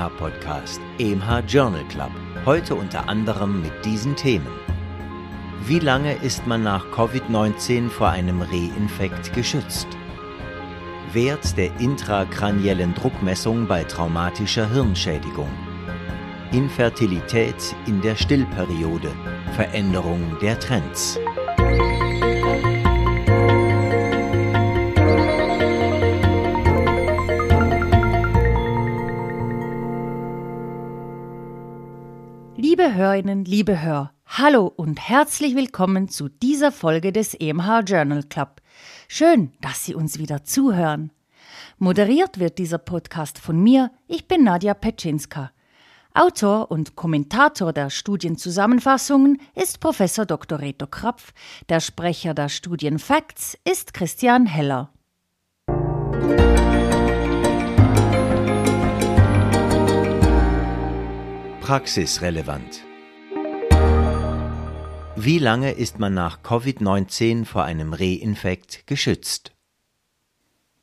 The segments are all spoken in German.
hören EMH Podcast, EMH Journal Club. Heute unter anderem mit diesen Themen. Wie lange ist man nach Covid-19 vor einem Reinfekt geschützt? Wert der intrakraniellen Druckmessung bei traumatischer Hirnschädigung. Infertilität in der Stillperiode. Veränderung der Trends. Liebe Hörerinnen, liebe Hör, hallo und herzlich willkommen zu dieser Folge des EMH Journal Club. Schön, dass Sie uns wieder zuhören. Moderiert wird dieser Podcast von mir, ich bin Nadja Petschinska. Autor und Kommentator der Studienzusammenfassungen ist Professor Dr. Reto Krapf, der Sprecher der Studien Facts ist Christian Heller. Praxisrelevant. Wie lange ist man nach Covid-19 vor einem Reinfekt geschützt?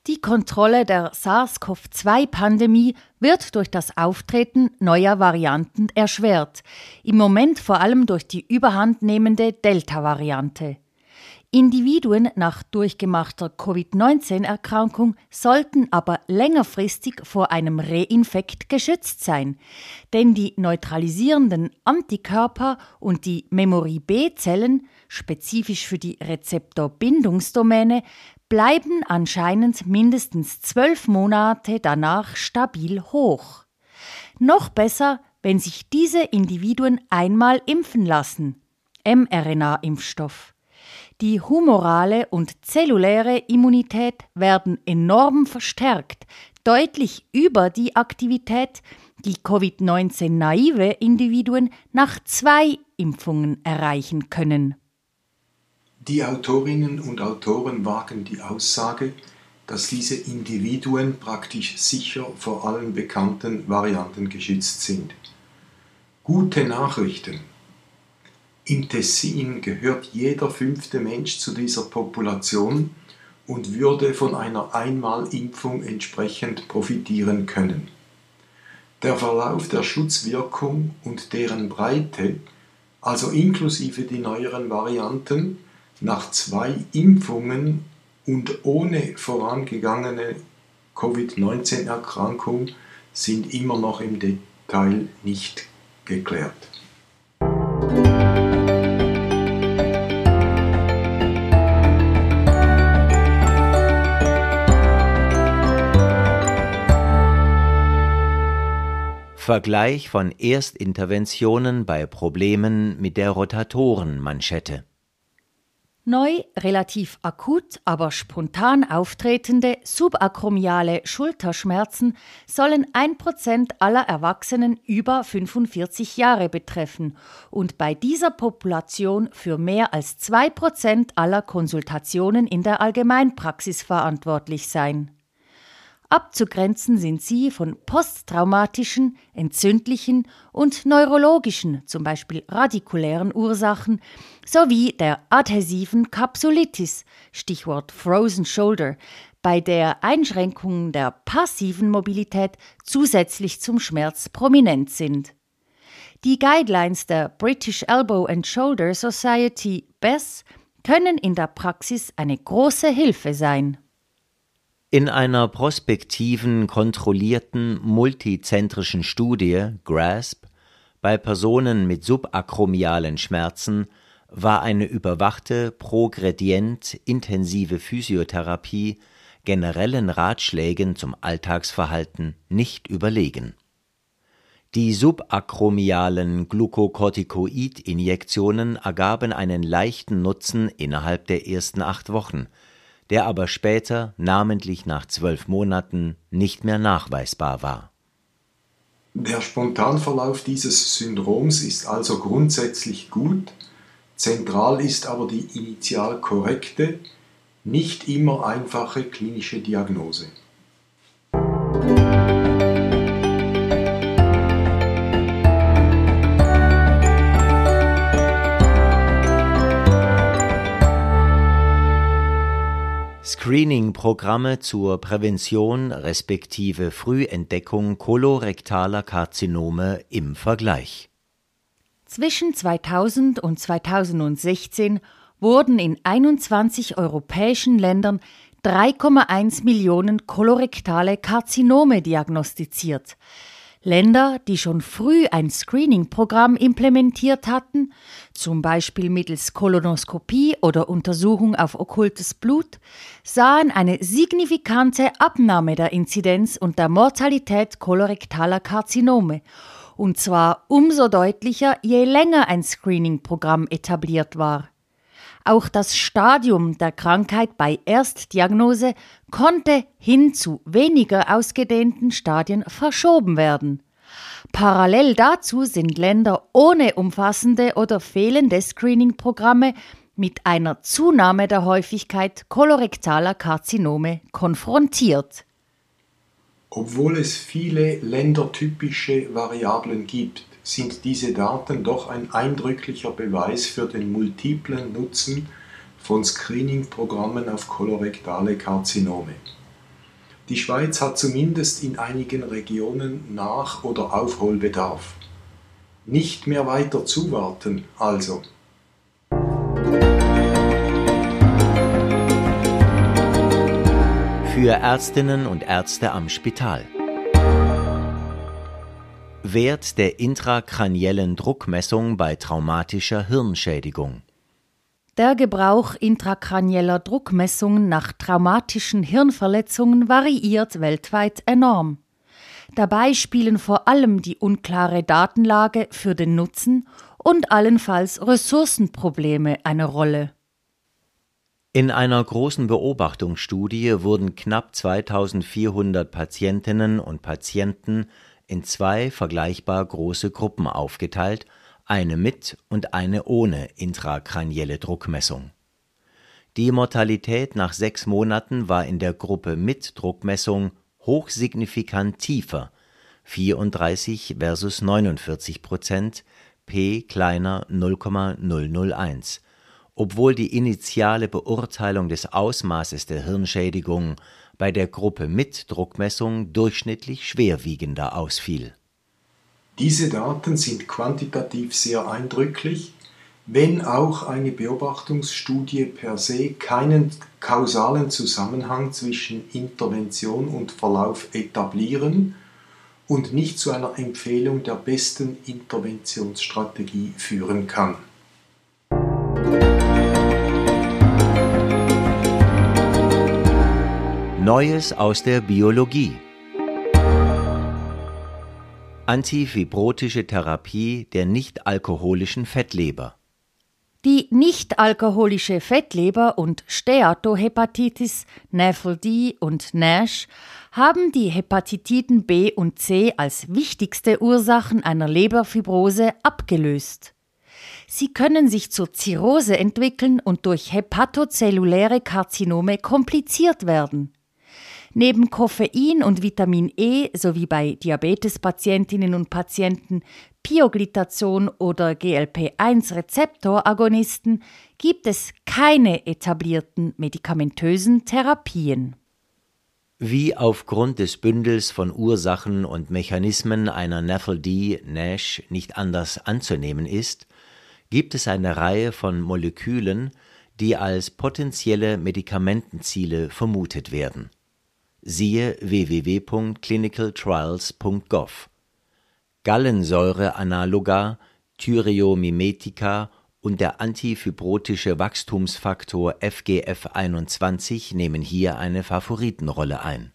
Die Kontrolle der SARS-CoV-2-Pandemie wird durch das Auftreten neuer Varianten erschwert, im Moment vor allem durch die überhandnehmende Delta-Variante. Individuen nach durchgemachter Covid-19-Erkrankung sollten aber längerfristig vor einem Reinfekt geschützt sein, denn die neutralisierenden Antikörper und die Memory B-Zellen, spezifisch für die Rezeptorbindungsdomäne, bleiben anscheinend mindestens zwölf Monate danach stabil hoch. Noch besser, wenn sich diese Individuen einmal impfen lassen. mRNA-Impfstoff. Die humorale und zelluläre Immunität werden enorm verstärkt, deutlich über die Aktivität, die Covid-19-naive Individuen nach zwei Impfungen erreichen können. Die Autorinnen und Autoren wagen die Aussage, dass diese Individuen praktisch sicher vor allen bekannten Varianten geschützt sind. Gute Nachrichten. Im Tessin gehört jeder fünfte Mensch zu dieser Population und würde von einer Einmalimpfung entsprechend profitieren können. Der Verlauf der Schutzwirkung und deren Breite, also inklusive die neueren Varianten, nach zwei Impfungen und ohne vorangegangene Covid-19-Erkrankung sind immer noch im Detail nicht geklärt. Vergleich von Erstinterventionen bei Problemen mit der Rotatorenmanschette. Neu, relativ akut, aber spontan auftretende subakromiale Schulterschmerzen sollen 1% aller Erwachsenen über 45 Jahre betreffen und bei dieser Population für mehr als 2% aller Konsultationen in der Allgemeinpraxis verantwortlich sein. Abzugrenzen sind sie von posttraumatischen, entzündlichen und neurologischen, zum Beispiel radikulären Ursachen, sowie der adhäsiven Kapsulitis, Stichwort Frozen Shoulder, bei der Einschränkungen der passiven Mobilität zusätzlich zum Schmerz prominent sind. Die Guidelines der British Elbow and Shoulder Society BESS können in der Praxis eine große Hilfe sein. In einer prospektiven, kontrollierten, multizentrischen Studie GRASP bei Personen mit subakromialen Schmerzen war eine überwachte, progredient intensive Physiotherapie generellen Ratschlägen zum Alltagsverhalten nicht überlegen. Die subakromialen Glukokortikoid-Injektionen ergaben einen leichten Nutzen innerhalb der ersten acht Wochen – der aber später, namentlich nach zwölf Monaten, nicht mehr nachweisbar war. Der Spontanverlauf dieses Syndroms ist also grundsätzlich gut, zentral ist aber die initial korrekte, nicht immer einfache klinische Diagnose. Screening-Programme zur Prävention respektive Frühentdeckung kolorektaler Karzinome im Vergleich. Zwischen 2000 und 2016 wurden in 21 europäischen Ländern 3,1 Millionen kolorektale Karzinome diagnostiziert. Länder, die schon früh ein Screening-Programm implementiert hatten, zum Beispiel mittels Kolonoskopie oder Untersuchung auf okkultes Blut, sahen eine signifikante Abnahme der Inzidenz und der Mortalität kolorektaler Karzinome, und zwar umso deutlicher, je länger ein Screening-Programm etabliert war. Auch das Stadium der Krankheit bei Erstdiagnose konnte hin zu weniger ausgedehnten Stadien verschoben werden. Parallel dazu sind Länder ohne umfassende oder fehlende Screening-Programme mit einer Zunahme der Häufigkeit kolorektaler Karzinome konfrontiert. Obwohl es viele ländertypische Variablen gibt, sind diese Daten doch ein eindrücklicher Beweis für den multiplen Nutzen von Screening-Programmen auf kolorektale Karzinome. Die Schweiz hat zumindest in einigen Regionen Nach- oder Aufholbedarf. Nicht mehr weiter zuwarten, also. Für Ärztinnen und Ärzte am Spital. Wert der intrakraniellen Druckmessung bei traumatischer Hirnschädigung. Der Gebrauch intrakranieller Druckmessungen nach traumatischen Hirnverletzungen variiert weltweit enorm. Dabei spielen vor allem die unklare Datenlage für den Nutzen und allenfalls Ressourcenprobleme eine Rolle. In einer großen Beobachtungsstudie wurden knapp 2400 Patientinnen und Patienten in zwei vergleichbar große Gruppen aufgeteilt, eine mit und eine ohne intrakranielle Druckmessung. Die Mortalität nach sechs Monaten war in der Gruppe mit Druckmessung hochsignifikant tiefer, 34 versus 49 Prozent, p kleiner 0,001, obwohl die initiale Beurteilung des Ausmaßes der Hirnschädigung bei der Gruppe mit Druckmessung durchschnittlich schwerwiegender ausfiel. Diese Daten sind quantitativ sehr eindrücklich, wenn auch eine Beobachtungsstudie per se keinen kausalen Zusammenhang zwischen Intervention und Verlauf etablieren und nicht zu einer Empfehlung der besten Interventionsstrategie führen kann. Neues aus der Biologie. Antifibrotische Therapie der nichtalkoholischen Fettleber. Die nichtalkoholische Fettleber und Steatohepatitis, NAFLD und NASH haben die Hepatitiden B und C als wichtigste Ursachen einer Leberfibrose abgelöst. Sie können sich zur Zirrhose entwickeln und durch hepatozelluläre Karzinome kompliziert werden. Neben Koffein und Vitamin E sowie bei Diabetespatientinnen und Patienten Pioglitazon oder GLP-1-Rezeptoragonisten gibt es keine etablierten medikamentösen Therapien. Wie aufgrund des Bündels von Ursachen und Mechanismen einer NAFLD-NASH nicht anders anzunehmen ist, gibt es eine Reihe von Molekülen, die als potenzielle Medikamentenziele vermutet werden siehe www.clinicaltrials.gov. Gallensäure-Analoga, Thyreomimetika und der antifibrotische Wachstumsfaktor FGF21 nehmen hier eine Favoritenrolle ein.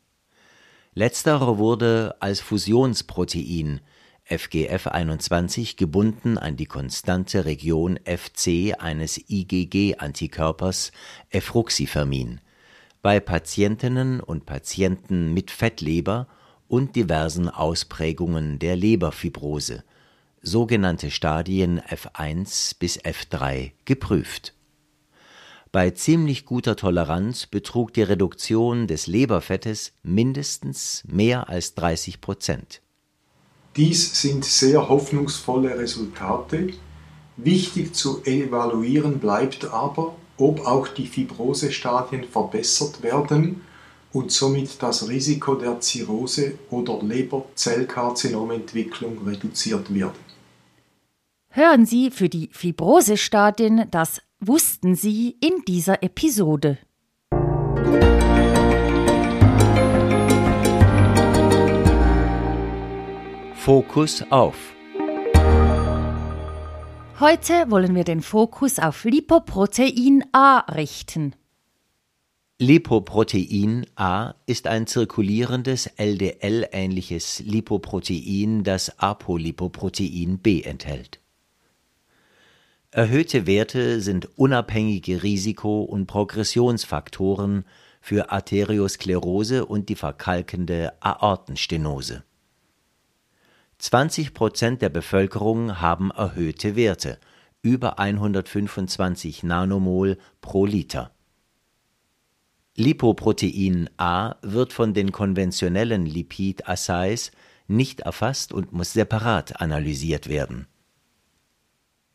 Letzterer wurde als Fusionsprotein FGF21 gebunden an die konstante Region Fc eines IgG-Antikörpers Efruxifermin bei Patientinnen und Patienten mit Fettleber und diversen Ausprägungen der Leberfibrose, sogenannte Stadien F1 bis F3, geprüft. Bei ziemlich guter Toleranz betrug die Reduktion des Leberfettes mindestens mehr als 30 Prozent. Dies sind sehr hoffnungsvolle Resultate. Wichtig zu evaluieren bleibt aber, ob auch die Fibrosestadien verbessert werden und somit das Risiko der Zirrhose oder Leberzellkarzinomentwicklung reduziert wird. Hören Sie für die Fibrosestadien das Wussten Sie in dieser Episode. Fokus auf. Heute wollen wir den Fokus auf Lipoprotein A richten. Lipoprotein A ist ein zirkulierendes LDL-ähnliches Lipoprotein, das Apolipoprotein B enthält. Erhöhte Werte sind unabhängige Risiko- und Progressionsfaktoren für Arteriosklerose und die verkalkende Aortenstenose. 20 Prozent der Bevölkerung haben erhöhte Werte, über 125 Nanomol pro Liter. Lipoprotein A wird von den konventionellen Lipid-Assays nicht erfasst und muss separat analysiert werden.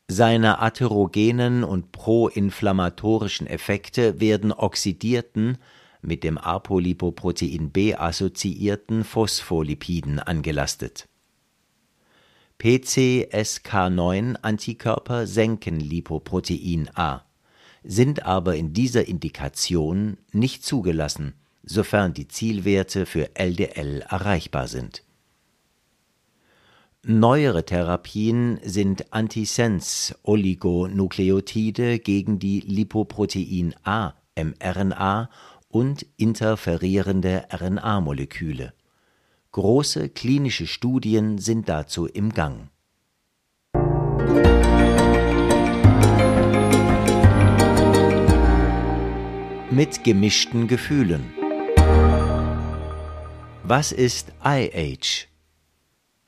Seine atherogenen und proinflammatorischen Effekte werden oxidierten, mit dem Apolipoprotein B assoziierten Phospholipiden angelastet PCSK9-Antikörper senken Lipoprotein A, sind aber in dieser Indikation nicht zugelassen, sofern die Zielwerte für LDL erreichbar sind. Neuere Therapien sind Antisens-Oligonukleotide gegen die Lipoprotein A mRNA und interferierende RNA-Moleküle Große klinische Studien sind dazu im Gang. Mit gemischten Gefühlen. Was ist IH?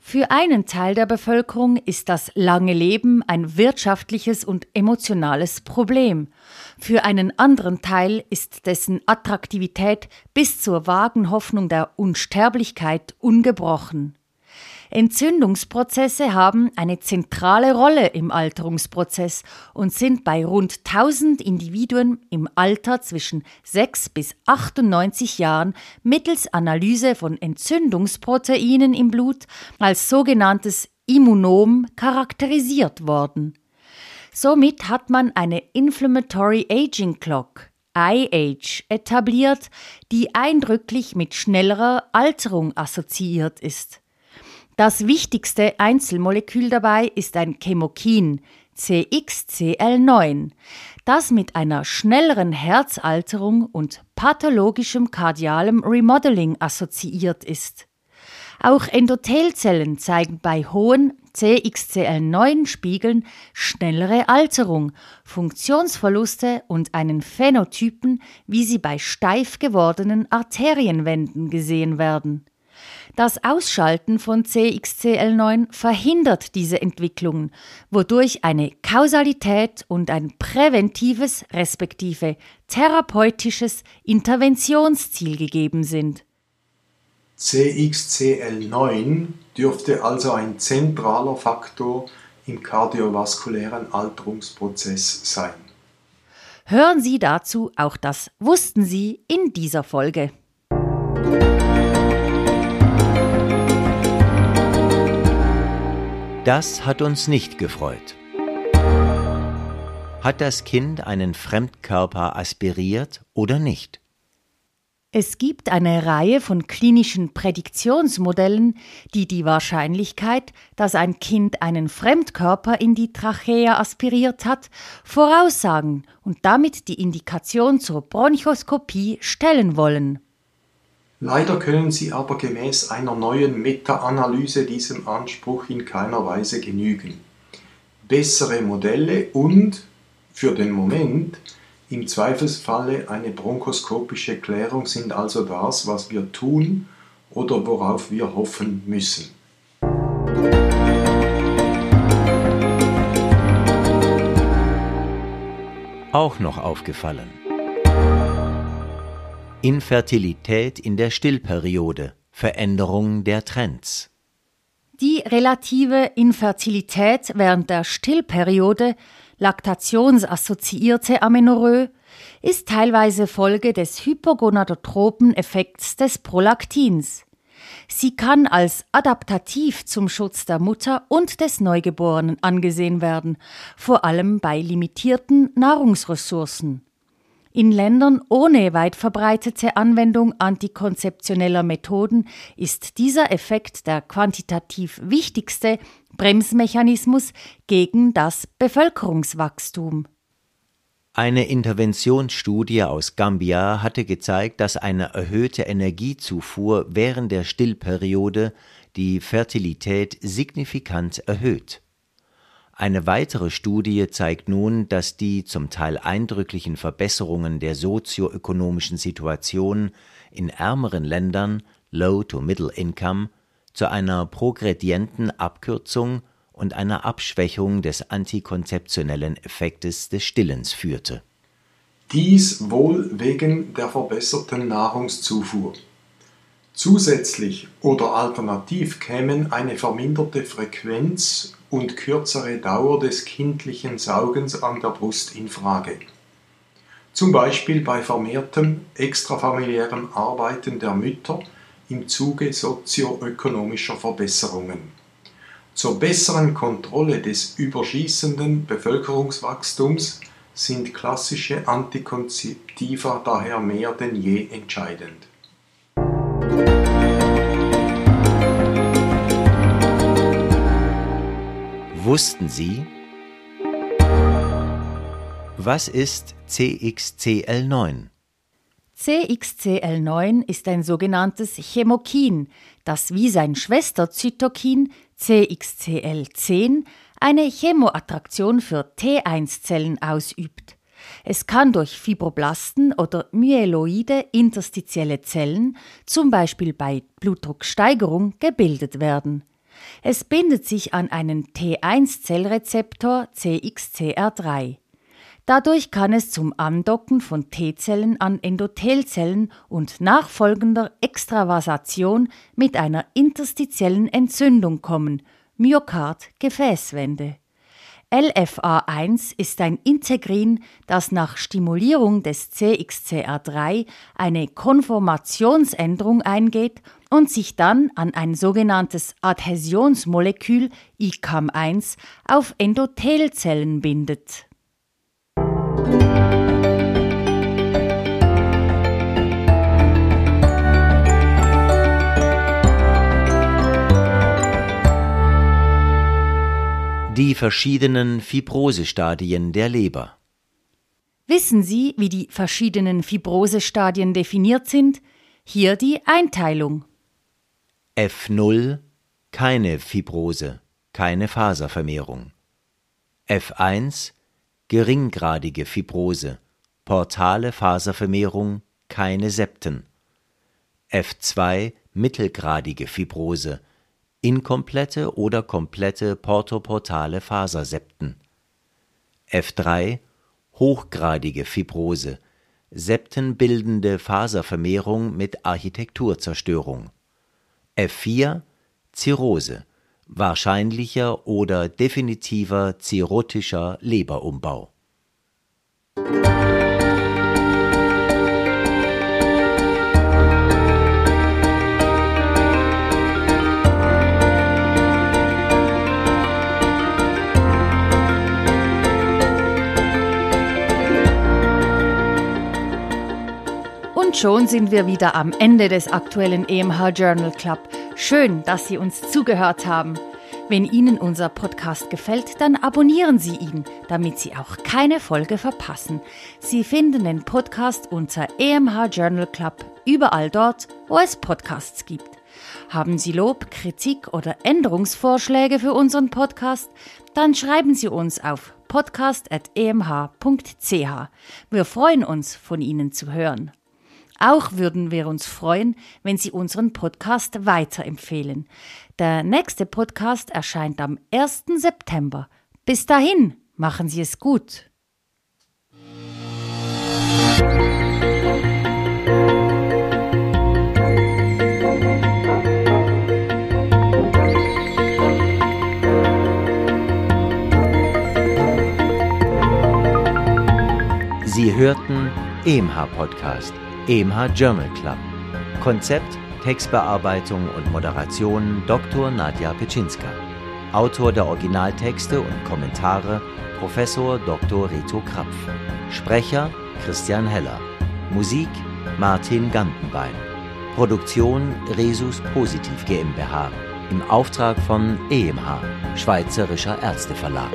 Für einen Teil der Bevölkerung ist das lange Leben ein wirtschaftliches und emotionales Problem. Für einen anderen Teil ist dessen Attraktivität bis zur vagen Hoffnung der Unsterblichkeit ungebrochen. Entzündungsprozesse haben eine zentrale Rolle im Alterungsprozess und sind bei rund 1000 Individuen im Alter zwischen 6 bis 98 Jahren mittels Analyse von Entzündungsproteinen im Blut als sogenanntes Immunom charakterisiert worden. Somit hat man eine Inflammatory Aging Clock IH etabliert, die eindrücklich mit schnellerer Alterung assoziiert ist. Das wichtigste Einzelmolekül dabei ist ein Chemokin, CXCL9, das mit einer schnelleren Herzalterung und pathologischem kardialem Remodeling assoziiert ist. Auch Endothelzellen zeigen bei hohen CXCL9-Spiegeln schnellere Alterung, Funktionsverluste und einen Phänotypen, wie sie bei steif gewordenen Arterienwänden gesehen werden. Das Ausschalten von CXCL9 verhindert diese Entwicklungen, wodurch eine Kausalität und ein präventives respektive therapeutisches Interventionsziel gegeben sind. CXCL9 dürfte also ein zentraler Faktor im kardiovaskulären Alterungsprozess sein. Hören Sie dazu auch das Wussten Sie in dieser Folge. Das hat uns nicht gefreut. Hat das Kind einen Fremdkörper aspiriert oder nicht? Es gibt eine Reihe von klinischen Prädiktionsmodellen, die die Wahrscheinlichkeit, dass ein Kind einen Fremdkörper in die Trachea aspiriert hat, voraussagen und damit die Indikation zur Bronchoskopie stellen wollen. Leider können sie aber gemäß einer neuen Meta-Analyse diesem Anspruch in keiner Weise genügen. Bessere Modelle und, für den Moment, im Zweifelsfalle eine bronchoskopische Klärung sind also das, was wir tun oder worauf wir hoffen müssen. Auch noch aufgefallen. Infertilität in der Stillperiode, Veränderung der Trends. Die relative Infertilität während der Stillperiode laktationsassoziierte Amenorrhoe, ist teilweise Folge des hypogonadotropen Effekts des Prolaktins. Sie kann als adaptativ zum Schutz der Mutter und des Neugeborenen angesehen werden, vor allem bei limitierten Nahrungsressourcen. In Ländern ohne weit verbreitete Anwendung antikonzeptioneller Methoden ist dieser Effekt der quantitativ wichtigste Bremsmechanismus gegen das Bevölkerungswachstum. Eine Interventionsstudie aus Gambia hatte gezeigt, dass eine erhöhte Energiezufuhr während der Stillperiode die Fertilität signifikant erhöht. Eine weitere Studie zeigt nun, dass die zum Teil eindrücklichen Verbesserungen der sozioökonomischen Situation in ärmeren Ländern (Low to Middle Income) zu einer progredienten Abkürzung und einer Abschwächung des antikonzeptionellen Effektes des Stillens führte. Dies wohl wegen der verbesserten Nahrungszufuhr. Zusätzlich oder alternativ kämen eine verminderte Frequenz und kürzere Dauer des kindlichen Saugens an der Brust in Frage. Zum Beispiel bei vermehrtem extrafamiliärem Arbeiten der Mütter im Zuge sozioökonomischer Verbesserungen. Zur besseren Kontrolle des überschießenden Bevölkerungswachstums sind klassische Antikonzeptiva daher mehr denn je entscheidend. Wussten Sie? Was ist CXCL9? CXCL9 ist ein sogenanntes Chemokin, das wie sein Schwesterzytokin CXCL10 eine Chemoattraktion für T1-Zellen ausübt. Es kann durch Fibroblasten oder myeloide interstitielle Zellen, zum Beispiel bei Blutdrucksteigerung, gebildet werden. Es bindet sich an einen T1-Zellrezeptor CXCR3. Dadurch kann es zum Andocken von T-Zellen an Endothelzellen und nachfolgender Extravasation mit einer interstitiellen Entzündung kommen, Myokard-Gefäßwände. LFA1 ist ein Integrin, das nach Stimulierung des CXCR3 eine Konformationsänderung eingeht und sich dann an ein sogenanntes Adhäsionsmolekül ICAM1 auf Endothelzellen bindet. Die verschiedenen Fibrosestadien der Leber. Wissen Sie, wie die verschiedenen Fibrosestadien definiert sind? Hier die Einteilung. F0 keine Fibrose, keine Faservermehrung. F1 geringgradige Fibrose, portale Faservermehrung, keine Septen. F2 mittelgradige Fibrose, inkomplette oder komplette portoportale Fasersepten. F3 hochgradige Fibrose, septenbildende Faservermehrung mit Architekturzerstörung. F4 Zirrhose, wahrscheinlicher oder definitiver cirrhotischer Leberumbau. Schon sind wir wieder am Ende des aktuellen EMH Journal Club. Schön, dass Sie uns zugehört haben. Wenn Ihnen unser Podcast gefällt, dann abonnieren Sie ihn, damit Sie auch keine Folge verpassen. Sie finden den Podcast unter EMH Journal Club überall dort, wo es Podcasts gibt. Haben Sie Lob, Kritik oder Änderungsvorschläge für unseren Podcast? Dann schreiben Sie uns auf podcast.emh.ch. Wir freuen uns, von Ihnen zu hören. Auch würden wir uns freuen, wenn Sie unseren Podcast weiterempfehlen. Der nächste Podcast erscheint am 1. September. Bis dahin, machen Sie es gut. hörten EMH Podcast, EMH Journal Club. Konzept, Textbearbeitung und Moderation Dr. Nadja Petschinska. Autor der Originaltexte und Kommentare Professor Dr. Reto Krapf. Sprecher Christian Heller. Musik Martin Gantenbein. Produktion Resus Positiv GmbH im Auftrag von EMH, Schweizerischer Ärzteverlag.